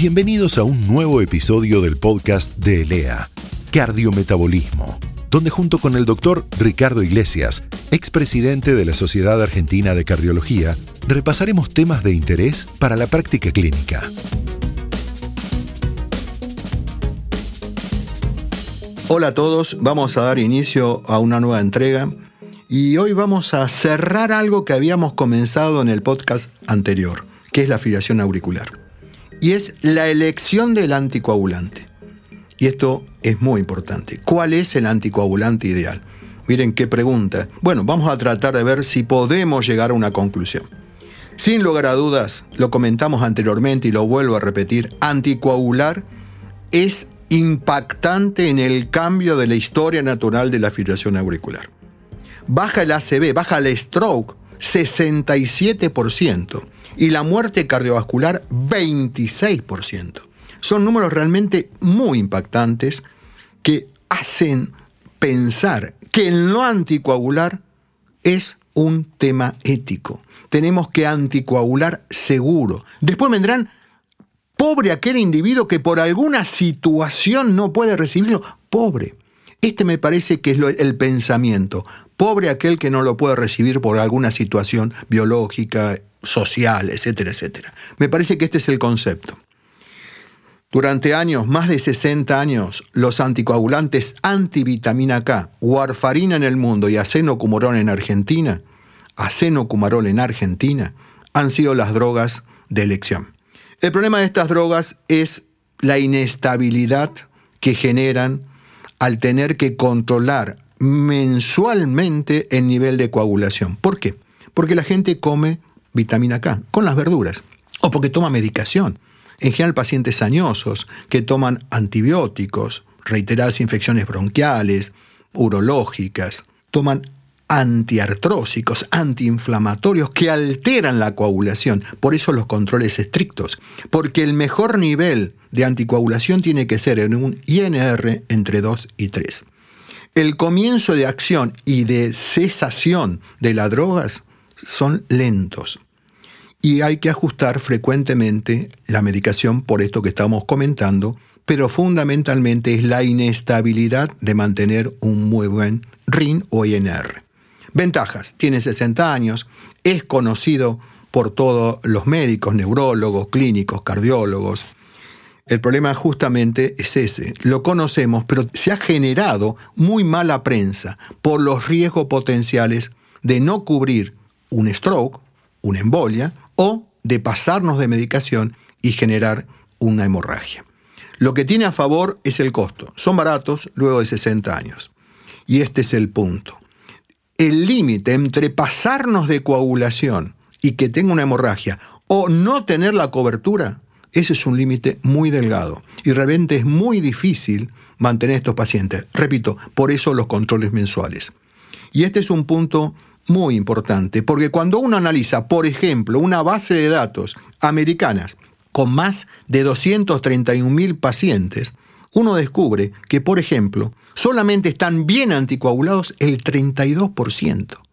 Bienvenidos a un nuevo episodio del podcast de ELEA, Cardiometabolismo, donde junto con el doctor Ricardo Iglesias, expresidente de la Sociedad Argentina de Cardiología, repasaremos temas de interés para la práctica clínica. Hola a todos, vamos a dar inicio a una nueva entrega y hoy vamos a cerrar algo que habíamos comenzado en el podcast anterior, que es la afiliación auricular. Y es la elección del anticoagulante. Y esto es muy importante. ¿Cuál es el anticoagulante ideal? Miren qué pregunta. Bueno, vamos a tratar de ver si podemos llegar a una conclusión. Sin lugar a dudas, lo comentamos anteriormente y lo vuelvo a repetir, anticoagular es impactante en el cambio de la historia natural de la fibrilación auricular. Baja el ACV, baja el stroke 67% y la muerte cardiovascular 26%. Son números realmente muy impactantes que hacen pensar que el no anticoagular es un tema ético. Tenemos que anticoagular seguro. Después vendrán Pobre aquel individuo que por alguna situación no puede recibirlo. Pobre. Este me parece que es el pensamiento. Pobre aquel que no lo puede recibir por alguna situación biológica, social, etcétera, etcétera. Me parece que este es el concepto. Durante años, más de 60 años, los anticoagulantes antivitamina K, warfarina en el mundo y acenocumarol en Argentina, acenocumarol en Argentina, han sido las drogas de elección. El problema de estas drogas es la inestabilidad que generan al tener que controlar mensualmente el nivel de coagulación. ¿Por qué? Porque la gente come vitamina K con las verduras o porque toma medicación. En general pacientes añosos que toman antibióticos, reiteradas infecciones bronquiales, urológicas, toman antiartrósicos, antiinflamatorios que alteran la coagulación. Por eso los controles estrictos. Porque el mejor nivel de anticoagulación tiene que ser en un INR entre 2 y 3. El comienzo de acción y de cesación de las drogas son lentos. Y hay que ajustar frecuentemente la medicación por esto que estamos comentando, pero fundamentalmente es la inestabilidad de mantener un muy buen RIN o INR. Ventajas, tiene 60 años, es conocido por todos los médicos, neurólogos, clínicos, cardiólogos. El problema justamente es ese, lo conocemos, pero se ha generado muy mala prensa por los riesgos potenciales de no cubrir un stroke, una embolia, o de pasarnos de medicación y generar una hemorragia. Lo que tiene a favor es el costo. Son baratos luego de 60 años. Y este es el punto el límite entre pasarnos de coagulación y que tenga una hemorragia o no tener la cobertura, ese es un límite muy delgado y realmente es muy difícil mantener estos pacientes. Repito, por eso los controles mensuales. Y este es un punto muy importante, porque cuando uno analiza, por ejemplo, una base de datos americanas con más de 231 mil pacientes, uno descubre que, por ejemplo, solamente están bien anticoagulados el 32%.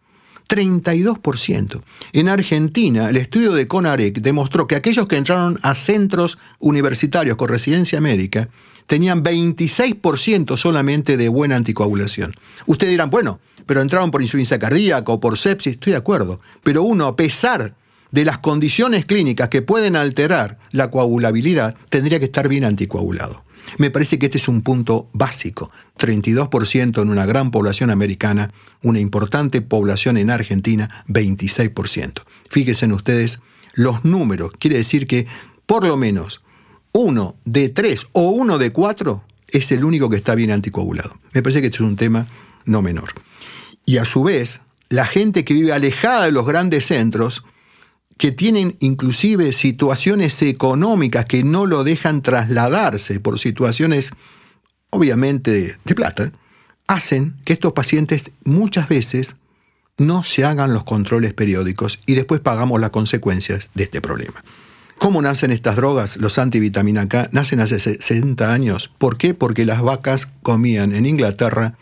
32%. En Argentina, el estudio de CONAREC demostró que aquellos que entraron a centros universitarios con residencia médica tenían 26% solamente de buena anticoagulación. Ustedes dirán, bueno, pero entraron por insuficiencia cardíaca o por sepsis, estoy de acuerdo. Pero uno, a pesar de las condiciones clínicas que pueden alterar la coagulabilidad, tendría que estar bien anticoagulado. Me parece que este es un punto básico. 32% en una gran población americana, una importante población en Argentina, 26%. Fíjense en ustedes los números. Quiere decir que por lo menos uno de tres o uno de cuatro es el único que está bien anticoagulado. Me parece que este es un tema no menor. Y a su vez, la gente que vive alejada de los grandes centros que tienen inclusive situaciones económicas que no lo dejan trasladarse por situaciones obviamente de plata, hacen que estos pacientes muchas veces no se hagan los controles periódicos y después pagamos las consecuencias de este problema. ¿Cómo nacen estas drogas? Los antivitamina K nacen hace 60 años. ¿Por qué? Porque las vacas comían en Inglaterra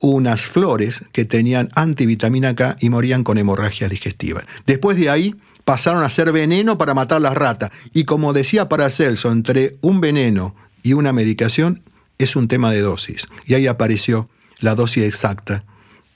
unas flores que tenían antivitamina K y morían con hemorragia digestiva. Después de ahí pasaron a ser veneno para matar las ratas. Y como decía Paracelso, entre un veneno y una medicación es un tema de dosis. Y ahí apareció la dosis exacta,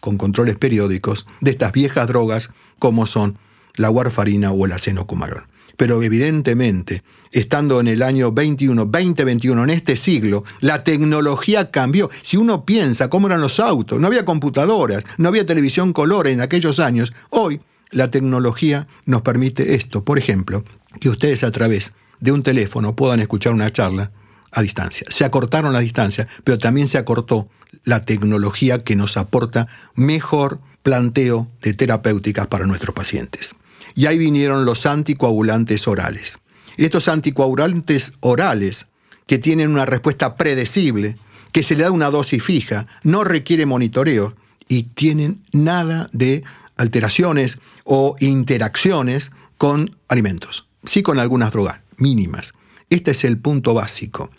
con controles periódicos, de estas viejas drogas como son la warfarina o el acenocumarón. Pero evidentemente, estando en el año 21, 2021, en este siglo, la tecnología cambió. Si uno piensa cómo eran los autos, no había computadoras, no había televisión color en aquellos años, hoy la tecnología nos permite esto. Por ejemplo, que ustedes a través de un teléfono puedan escuchar una charla a distancia. Se acortaron la distancia, pero también se acortó la tecnología que nos aporta mejor planteo de terapéuticas para nuestros pacientes. Y ahí vinieron los anticoagulantes orales. Estos anticoagulantes orales, que tienen una respuesta predecible, que se le da una dosis fija, no requiere monitoreo y tienen nada de alteraciones o interacciones con alimentos, sí con algunas drogas mínimas. Este es el punto básico.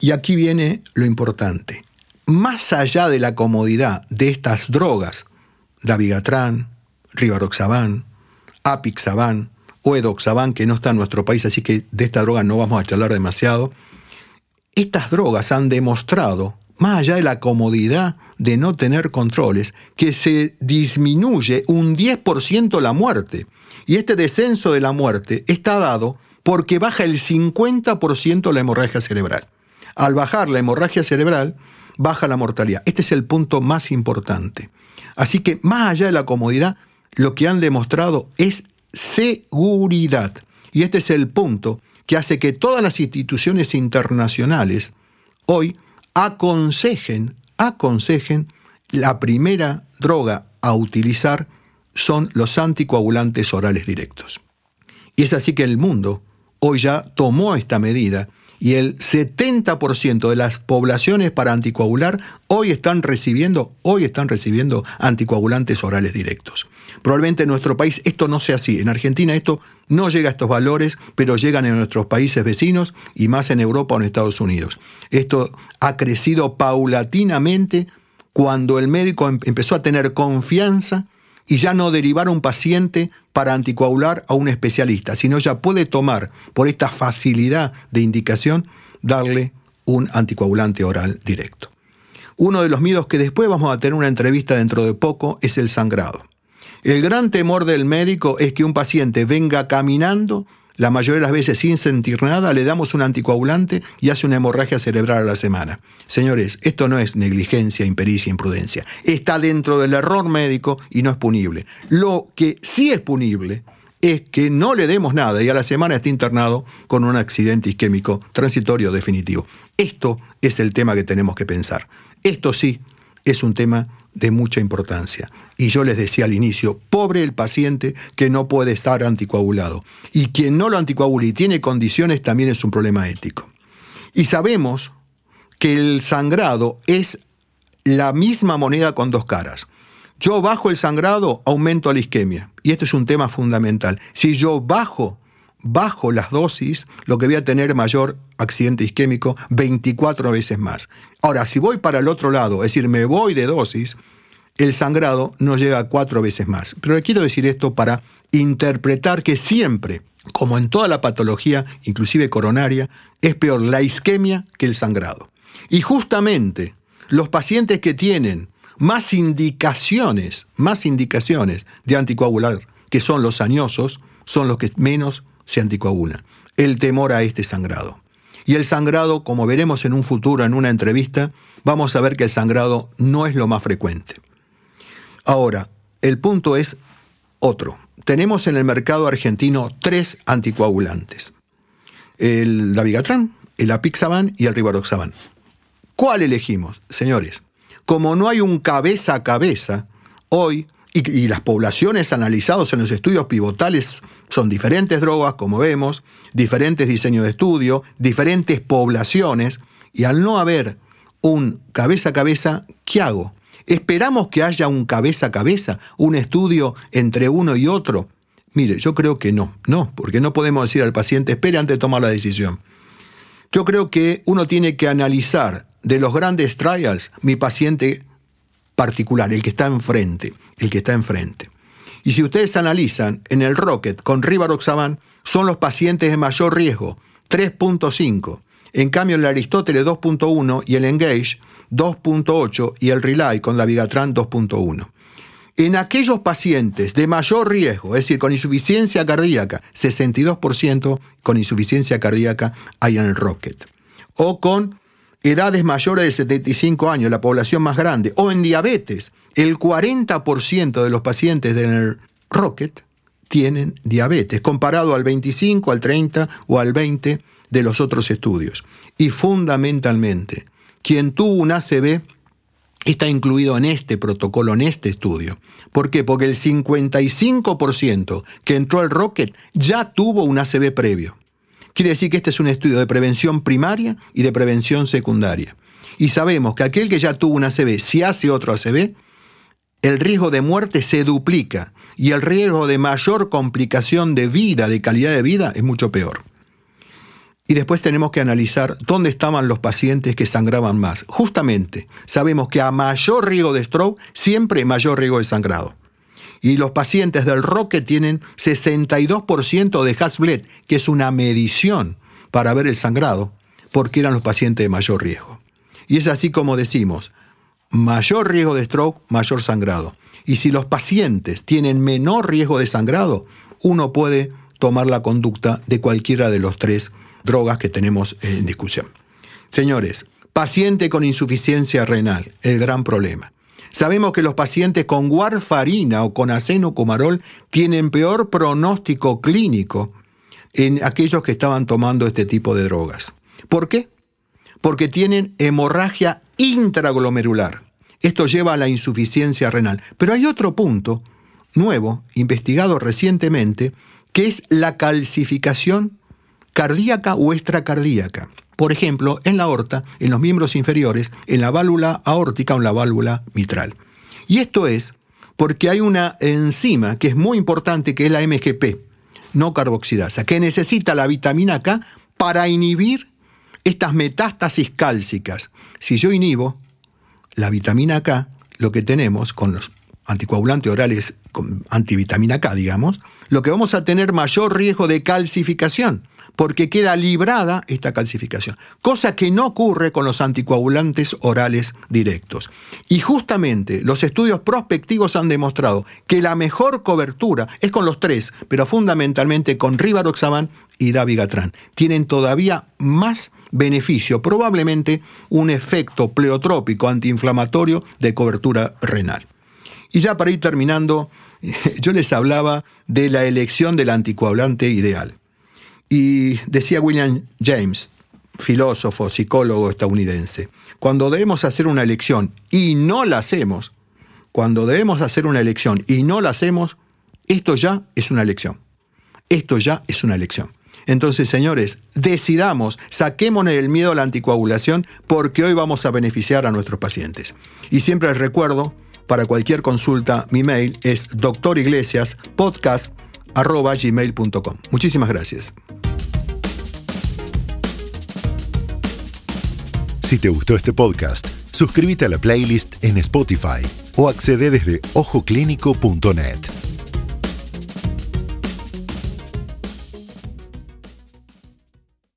Y aquí viene lo importante. Más allá de la comodidad de estas drogas, Davigatran, Rivaroxaban, Apixaban o Edoxaban, que no está en nuestro país, así que de esta droga no vamos a charlar demasiado, estas drogas han demostrado, más allá de la comodidad de no tener controles, que se disminuye un 10% la muerte. Y este descenso de la muerte está dado porque baja el 50% la hemorragia cerebral. Al bajar la hemorragia cerebral, baja la mortalidad. Este es el punto más importante. Así que más allá de la comodidad, lo que han demostrado es seguridad. Y este es el punto que hace que todas las instituciones internacionales hoy aconsejen, aconsejen la primera droga a utilizar son los anticoagulantes orales directos. Y es así que el mundo hoy ya tomó esta medida y el 70% de las poblaciones para anticoagular hoy están recibiendo, hoy están recibiendo anticoagulantes orales directos. Probablemente en nuestro país esto no sea así. En Argentina esto no llega a estos valores, pero llegan en nuestros países vecinos y más en Europa o en Estados Unidos. Esto ha crecido paulatinamente cuando el médico em-, empezó a tener confianza y ya no derivar a un paciente para anticoagular a un especialista, sino ya puede tomar, por esta facilidad de indicación, darle un anticoagulante oral directo. Uno de los miedos que después vamos a tener una entrevista dentro de poco es el sangrado. El gran temor del médico es que un paciente venga caminando la mayoría de las veces sin sentir nada, le damos un anticoagulante y hace una hemorragia cerebral a la semana. Señores, esto no es negligencia, impericia, imprudencia. Está dentro del error médico y no es punible. Lo que sí es punible es que no le demos nada y a la semana esté internado con un accidente isquémico transitorio definitivo. Esto es el tema que tenemos que pensar. Esto sí es un tema de mucha importancia. Y yo les decía al inicio, pobre el paciente que no puede estar anticoagulado. Y quien no lo anticoagula y tiene condiciones también es un problema ético. Y sabemos que el sangrado es la misma moneda con dos caras. Yo bajo el sangrado, aumento la isquemia. Y esto es un tema fundamental. Si yo bajo bajo las dosis, lo que voy a tener mayor accidente isquémico 24 veces más. Ahora, si voy para el otro lado, es decir, me voy de dosis, el sangrado no llega cuatro veces más. Pero le quiero decir esto para interpretar que siempre, como en toda la patología, inclusive coronaria, es peor la isquemia que el sangrado. Y justamente los pacientes que tienen más indicaciones, más indicaciones de anticoagular, que son los añosos, son los que menos se anticoagula. El temor a este sangrado. Y el sangrado, como veremos en un futuro en una entrevista, vamos a ver que el sangrado no es lo más frecuente. Ahora, el punto es otro. Tenemos en el mercado argentino tres anticoagulantes. El Davigatran, el Apixaban y el Rivaroxaban. ¿Cuál elegimos? Señores, como no hay un cabeza a cabeza, hoy, y, y las poblaciones analizadas en los estudios pivotales son diferentes drogas, como vemos, diferentes diseños de estudio, diferentes poblaciones, y al no haber un cabeza a cabeza, ¿qué hago? ¿Esperamos que haya un cabeza a cabeza, un estudio entre uno y otro? Mire, yo creo que no, no, porque no podemos decir al paciente, espere antes de tomar la decisión. Yo creo que uno tiene que analizar de los grandes trials mi paciente particular, el que está enfrente, el que está enfrente. Y si ustedes analizan, en el Rocket con Rivaroxaban son los pacientes de mayor riesgo, 3.5. En cambio, el Aristóteles 2.1 y el Engage 2.8 y el Relay con la Vigatran 2.1. En aquellos pacientes de mayor riesgo, es decir, con insuficiencia cardíaca, 62% con insuficiencia cardíaca hay en el Rocket. O con edades mayores de 75 años, la población más grande. O en diabetes, el 40% de los pacientes del Rocket tienen diabetes, comparado al 25, al 30 o al 20 de los otros estudios. Y fundamentalmente, quien tuvo un ACV está incluido en este protocolo, en este estudio. ¿Por qué? Porque el 55% que entró al Rocket ya tuvo un ACV previo. Quiere decir que este es un estudio de prevención primaria y de prevención secundaria. Y sabemos que aquel que ya tuvo un ACV, si hace otro ACV, el riesgo de muerte se duplica y el riesgo de mayor complicación de vida, de calidad de vida, es mucho peor. Y después tenemos que analizar dónde estaban los pacientes que sangraban más. Justamente, sabemos que a mayor riesgo de stroke, siempre mayor riesgo de sangrado. Y los pacientes del Roque tienen 62% de Hasbled, que es una medición para ver el sangrado, porque eran los pacientes de mayor riesgo. Y es así como decimos, mayor riesgo de stroke, mayor sangrado. Y si los pacientes tienen menor riesgo de sangrado, uno puede tomar la conducta de cualquiera de los tres drogas que tenemos en discusión. Señores, paciente con insuficiencia renal, el gran problema. Sabemos que los pacientes con warfarina o con acenocumarol tienen peor pronóstico clínico en aquellos que estaban tomando este tipo de drogas. ¿Por qué? Porque tienen hemorragia intraglomerular. Esto lleva a la insuficiencia renal. Pero hay otro punto nuevo, investigado recientemente, que es la calcificación cardíaca o extracardíaca. Por ejemplo, en la aorta, en los miembros inferiores, en la válvula aórtica o en la válvula mitral. Y esto es porque hay una enzima que es muy importante, que es la MGP, no carboxidasa, que necesita la vitamina K para inhibir estas metástasis cálcicas. Si yo inhibo la vitamina K, lo que tenemos con los anticoagulantes orales con antivitamina K, digamos, lo que vamos a tener mayor riesgo de calcificación porque queda librada esta calcificación, cosa que no ocurre con los anticoagulantes orales directos. Y justamente los estudios prospectivos han demostrado que la mejor cobertura es con los tres, pero fundamentalmente con Rivaroxaban y Davigatran. Tienen todavía más beneficio, probablemente un efecto pleotrópico antiinflamatorio de cobertura renal. Y ya para ir terminando, yo les hablaba de la elección del anticoagulante ideal. Y decía William James, filósofo, psicólogo estadounidense, cuando debemos hacer una elección y no la hacemos, cuando debemos hacer una elección y no la hacemos, esto ya es una elección. Esto ya es una elección. Entonces, señores, decidamos, saquémonos el miedo a la anticoagulación porque hoy vamos a beneficiar a nuestros pacientes. Y siempre les recuerdo, para cualquier consulta, mi mail es doctoriglesiaspodcast.gmail.com. Muchísimas gracias. Si te gustó este podcast, suscríbete a la playlist en Spotify o accede desde ojoclínico.net.